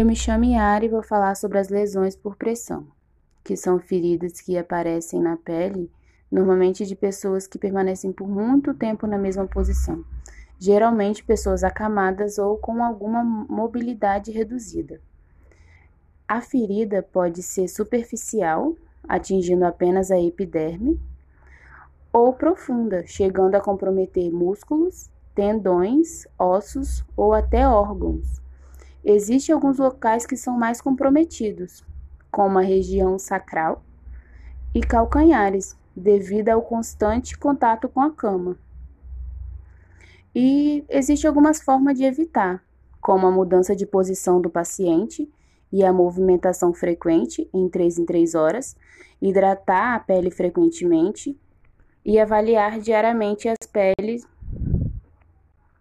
Eu me chamo Yara e vou falar sobre as lesões por pressão, que são feridas que aparecem na pele, normalmente de pessoas que permanecem por muito tempo na mesma posição, geralmente pessoas acamadas ou com alguma mobilidade reduzida. A ferida pode ser superficial, atingindo apenas a epiderme, ou profunda, chegando a comprometer músculos, tendões, ossos ou até órgãos. Existem alguns locais que são mais comprometidos, como a região sacral e calcanhares, devido ao constante contato com a cama. E existem algumas formas de evitar, como a mudança de posição do paciente e a movimentação frequente, em 3 em 3 horas, hidratar a pele frequentemente e avaliar diariamente as peles